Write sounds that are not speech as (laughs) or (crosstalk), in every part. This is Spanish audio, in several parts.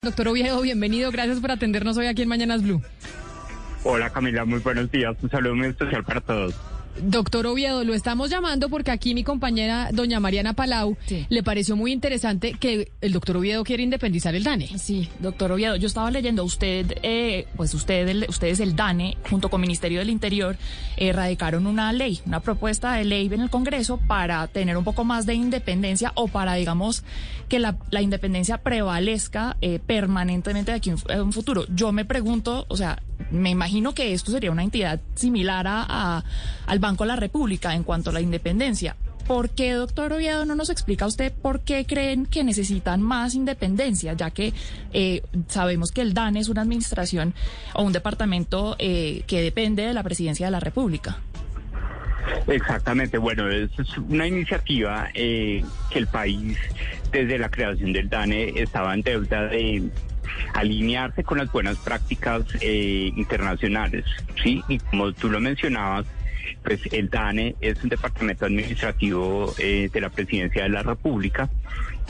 Doctor Oviedo, bienvenido. Gracias por atendernos hoy aquí en Mañanas Blue. Hola Camila, muy buenos días. Un saludo muy especial para todos. Doctor Oviedo, lo estamos llamando porque aquí mi compañera doña Mariana Palau Sí. le pareció muy interesante que el doctor Oviedo quiere independizar el DANE. Sí, doctor Oviedo, yo estaba leyendo, usted, eh, pues usted, el- ustedes el DANE, junto con Ministerio del Interior, eh, radicaron una ley, una propuesta de ley en el Congreso para tener un poco más de independencia o para, digamos, que la, la independencia prevalezca eh, permanentemente de aquí en un futuro. Yo me pregunto, o sea, me imagino que esto sería una entidad similar a, a- al Banco de la República en cuanto a la independencia. ¿Por qué, doctor Oviedo, no nos explica usted por qué creen que necesitan más independencia? Ya que eh, sabemos que el DANE es una administración o un departamento eh, que depende de la presidencia de la República. Exactamente, bueno, es una iniciativa eh, que el país desde la creación del DANE estaba en deuda de alinearse con las buenas prácticas eh, internacionales, ¿sí? Y como tú lo mencionabas, pues el DANE es un departamento administrativo eh, de la presidencia de la República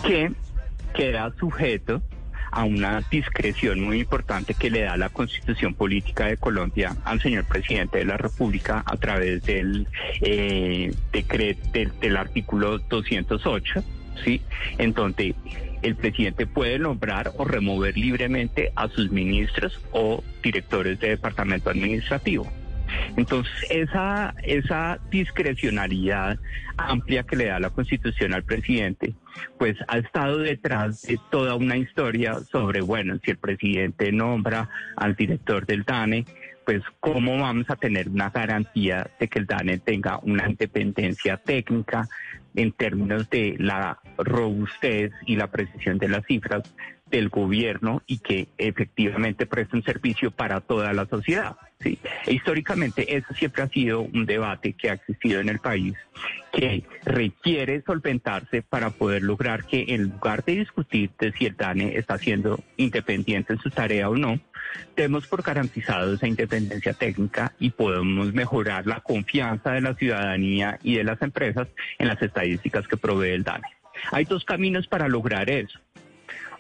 que queda sujeto a una discreción muy importante que le da la constitución política de Colombia al señor presidente de la República a través del eh, decreto del, artículo 208, ¿sí? Entonces, el presidente puede nombrar o remover libremente a sus ministros o directores de departamento administrativo. Entonces, esa, esa discrecionalidad amplia que le da la Constitución al presidente, pues ha estado detrás de toda una historia sobre, bueno, si el presidente nombra al director del DANE, pues cómo vamos a tener una garantía de que el DANE tenga una independencia técnica en términos de la robustez y la precisión de las cifras del gobierno y que efectivamente preste un servicio para toda la sociedad. E históricamente eso siempre ha sido un debate que ha existido en el país que requiere solventarse para poder lograr que en lugar de discutir de si el DANE está siendo independiente en su tarea o no, demos por garantizado esa independencia técnica y podemos mejorar la confianza de la ciudadanía y de las empresas en las estadísticas que provee el DANE. Hay dos caminos para lograr eso.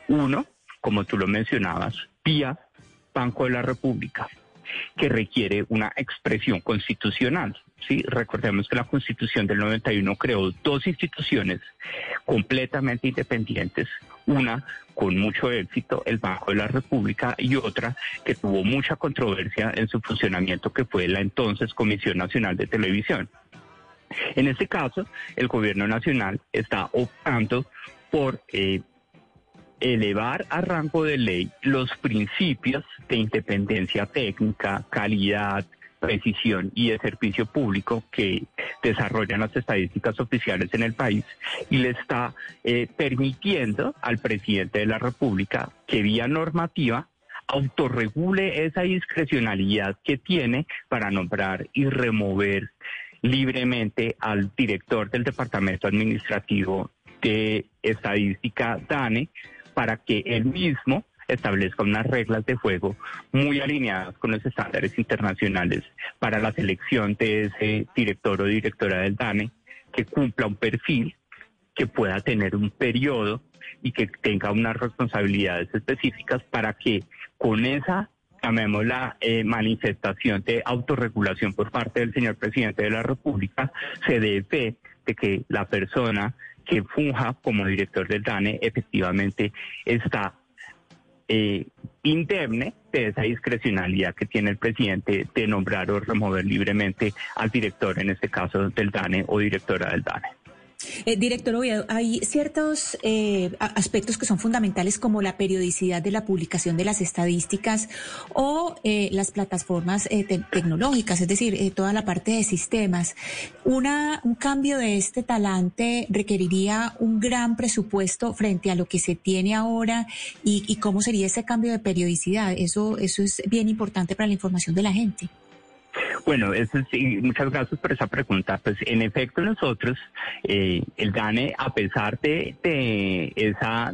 Uno, como tú lo mencionabas, vía Banco de la República, que requiere una expresión constitucional. ¿sí? Recordemos que la Constitución del 91 creó dos instituciones completamente independientes, una con mucho éxito, el Banco de la República, y otra que tuvo mucha controversia en su funcionamiento, que fue la entonces Comisión Nacional de Televisión. En este caso, el gobierno nacional está optando por eh, elevar a rango de ley los principios de independencia técnica, calidad, precisión y de servicio público que desarrollan las estadísticas oficiales en el país y le está eh, permitiendo al presidente de la República que vía normativa autorregule esa discrecionalidad que tiene para nombrar y remover libremente al director del Departamento Administrativo de Estadística DANE para que él mismo establezca unas reglas de juego muy alineadas con los estándares internacionales para la selección de ese director o directora del DANE que cumpla un perfil, que pueda tener un periodo y que tenga unas responsabilidades específicas para que con esa llamémosla eh, manifestación de autorregulación por parte del señor presidente de la República, se dé fe de que la persona que funja como director del DANE efectivamente está eh, indemne de esa discrecionalidad que tiene el presidente de nombrar o remover libremente al director, en este caso del DANE o directora del DANE. Eh, director Oviedo, hay ciertos eh, aspectos que son fundamentales como la periodicidad de la publicación de las estadísticas o eh, las plataformas tecnológicas, es decir, toda la parte de sistemas. Una, un cambio de este talante requeriría un gran presupuesto frente a lo que se tiene ahora y, y cómo sería ese cambio de periodicidad. Eso, eso es bien importante para la información de la gente. Bueno, eso sí, muchas gracias por esa pregunta. Pues en efecto nosotros, eh, el DANE, a pesar de, esa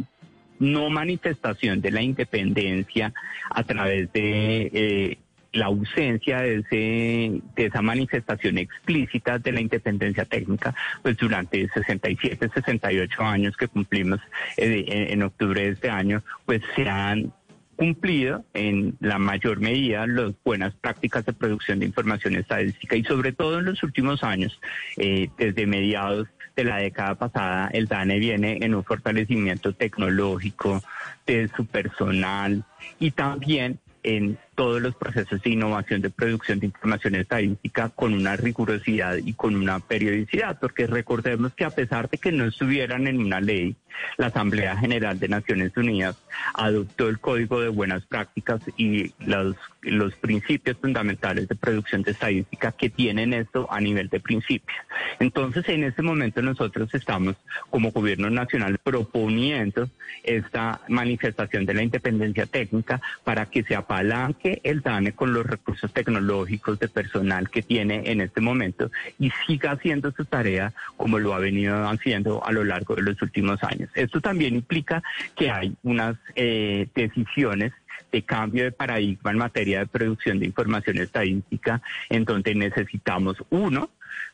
no manifestación de la independencia a través de eh, la ausencia de, ese, de esa manifestación explícita de la independencia técnica, pues durante 67, 68 años que cumplimos eh, en octubre de este año, pues se han cumplido en la mayor medida las buenas prácticas de producción de información estadística y sobre todo en los últimos años, eh, desde mediados de la década pasada, el DANE viene en un fortalecimiento tecnológico de su personal y también en todos los procesos de innovación de producción de información estadística con una rigurosidad y con una periodicidad, porque recordemos que a pesar de que no estuvieran en una ley, la Asamblea General de Naciones Unidas adoptó el Código de Buenas Prácticas y los, los principios fundamentales de producción de estadística que tienen esto a nivel de principios. Entonces, en este momento nosotros estamos como Gobierno Nacional proponiendo esta manifestación de la independencia técnica para que se apalanque el DANE con los recursos tecnológicos de personal que tiene en este momento y siga haciendo su tarea como lo ha venido haciendo a lo largo de los últimos años. Esto también implica que hay unas eh, decisiones de cambio de paradigma en materia de producción de información estadística, en donde necesitamos, uno,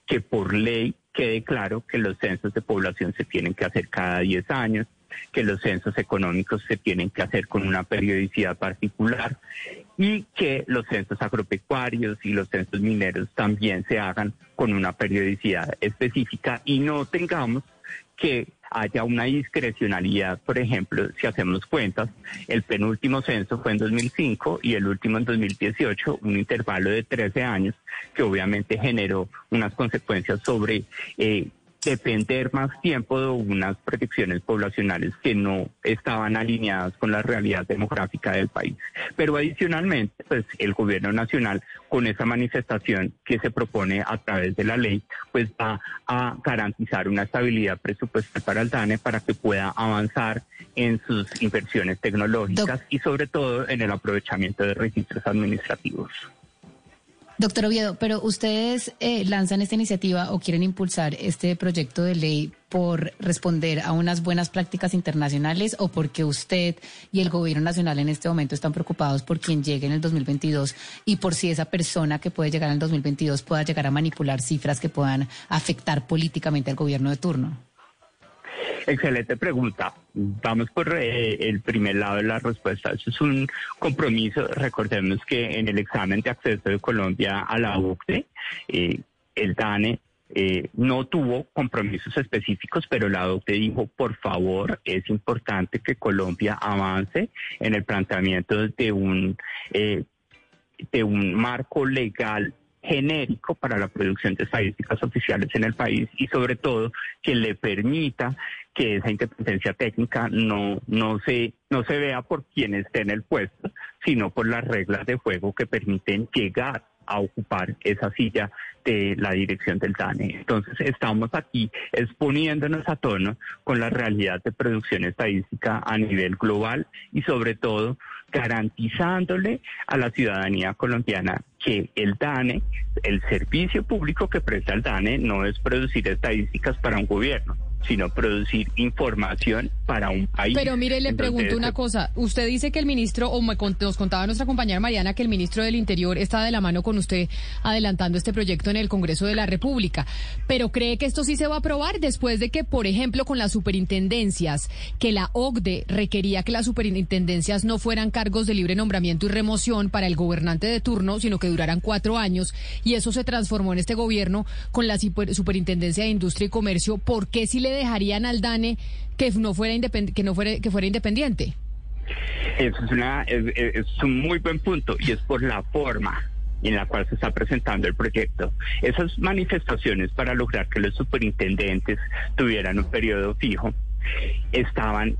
que por ley quede claro que los censos de población se tienen que hacer cada 10 años, que los censos económicos se tienen que hacer con una periodicidad particular y que los censos agropecuarios y los censos mineros también se hagan con una periodicidad específica y no tengamos que haya una discrecionalidad, por ejemplo, si hacemos cuentas, el penúltimo censo fue en 2005 y el último en 2018, un intervalo de 13 años que obviamente generó unas consecuencias sobre eh, depender más tiempo de unas protecciones poblacionales que no estaban alineadas con la realidad demográfica del país. Pero adicionalmente, pues el gobierno nacional, con esa manifestación que se propone a través de la ley, pues va a garantizar una estabilidad presupuestal para el DANE para que pueda avanzar en sus inversiones tecnológicas y sobre todo en el aprovechamiento de registros administrativos. Doctor Oviedo, pero ustedes eh, lanzan esta iniciativa o quieren impulsar este proyecto de ley por responder a unas buenas prácticas internacionales o porque usted y el gobierno nacional en este momento están preocupados por quien llegue en el 2022 y por si esa persona que puede llegar en el 2022 pueda llegar a manipular cifras que puedan afectar políticamente al gobierno de turno. Excelente pregunta. Vamos por eh, el primer lado de la respuesta. Eso es un compromiso. Recordemos que en el examen de acceso de Colombia a la OCDE, eh, el DANE eh, no tuvo compromisos específicos, pero la OCDE dijo, por favor, es importante que Colombia avance en el planteamiento de un, de un marco legal genérico para la producción de estadísticas oficiales en el país y sobre todo que le permita que esa independencia técnica no, no, se, no se vea por quien esté en el puesto, sino por las reglas de juego que permiten llegar a ocupar esa silla de la dirección del DANE. Entonces estamos aquí exponiéndonos a tono con la realidad de producción estadística a nivel global y sobre todo garantizándole a la ciudadanía colombiana que el DANE, el servicio público que presta el DANE, no es producir estadísticas para un gobierno, sino producir información para un país. Pero mire, le pregunto una cosa. Usted dice que el ministro, o nos contaba nuestra compañera Mariana, que el ministro del Interior está de la mano con usted adelantando este proyecto en el Congreso de la República. Pero cree que esto sí se va a aprobar después de que, por ejemplo, con las superintendencias, que la OCDE requería que las superintendencias no fueran cargos de libre nombramiento y remoción para el gobernante de turno, sino que duraran cuatro años, y eso se transformó en este gobierno con la superintendencia de Industria y Comercio. ¿Por qué si le dejarían al DANE que no fuera que no fuera que fuera independiente? Es, una, es, un muy buen punto y es por la forma en la cual se está presentando el proyecto. Esas manifestaciones para lograr que los superintendentes tuvieran un periodo fijo estaban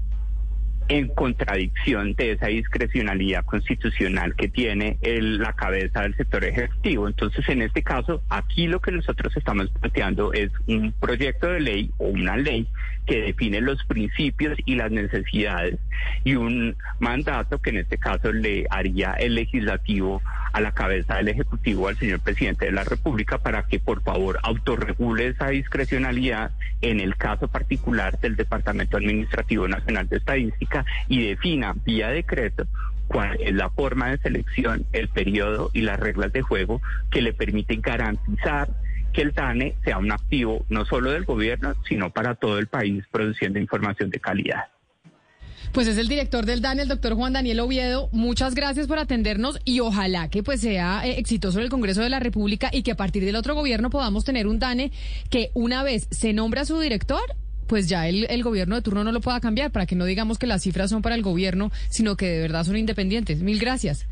en contradicción de esa discrecionalidad constitucional que tiene la cabeza del sector ejecutivo. Entonces, en este caso, aquí lo que nosotros estamos planteando es un proyecto de ley o una ley que define los principios y las necesidades y un mandato que en este caso le haría el legislativo a la cabeza del Ejecutivo al señor presidente de la República para que por favor autorregule esa discrecionalidad en el caso particular del Departamento Administrativo Nacional de Estadística y defina vía decreto cuál es la forma de selección, el periodo y las reglas de juego que le permiten garantizar que el DANE sea un activo no solo del gobierno, sino para todo el país produciendo información de calidad. Pues es el director del DANE, el doctor Juan Daniel Oviedo. Muchas gracias por atendernos y ojalá que pues sea eh, exitoso el Congreso de la República y que a partir del otro gobierno podamos tener un DANE que una vez se nombra su director, pues ya el, el, gobierno de turno no lo pueda cambiar para que no digamos que las cifras son para el gobierno, sino que de verdad son independientes. Mil gracias.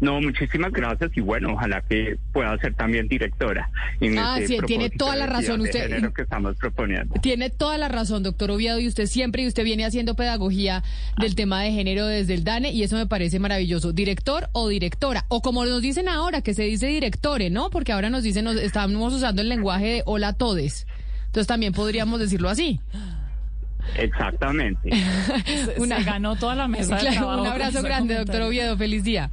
No, muchísimas gracias y bueno, ojalá que pueda ser también directora. ah, sí, tiene toda la razón usted. que estamos proponiendo. Tiene toda la razón, doctor Oviedo, y usted siempre y usted viene haciendo pedagogía del ah. tema de género desde el DANE y eso me parece maravilloso. Director o directora, o como nos dicen ahora, que se dice directore, ¿no? Porque ahora nos dicen, nos, estamos usando el lenguaje de hola todes. Entonces también podríamos decirlo así. Exactamente. (laughs) Una, se ganó toda la mesa. (laughs) Claro, un abrazo grande, doctor Oviedo. Feliz día.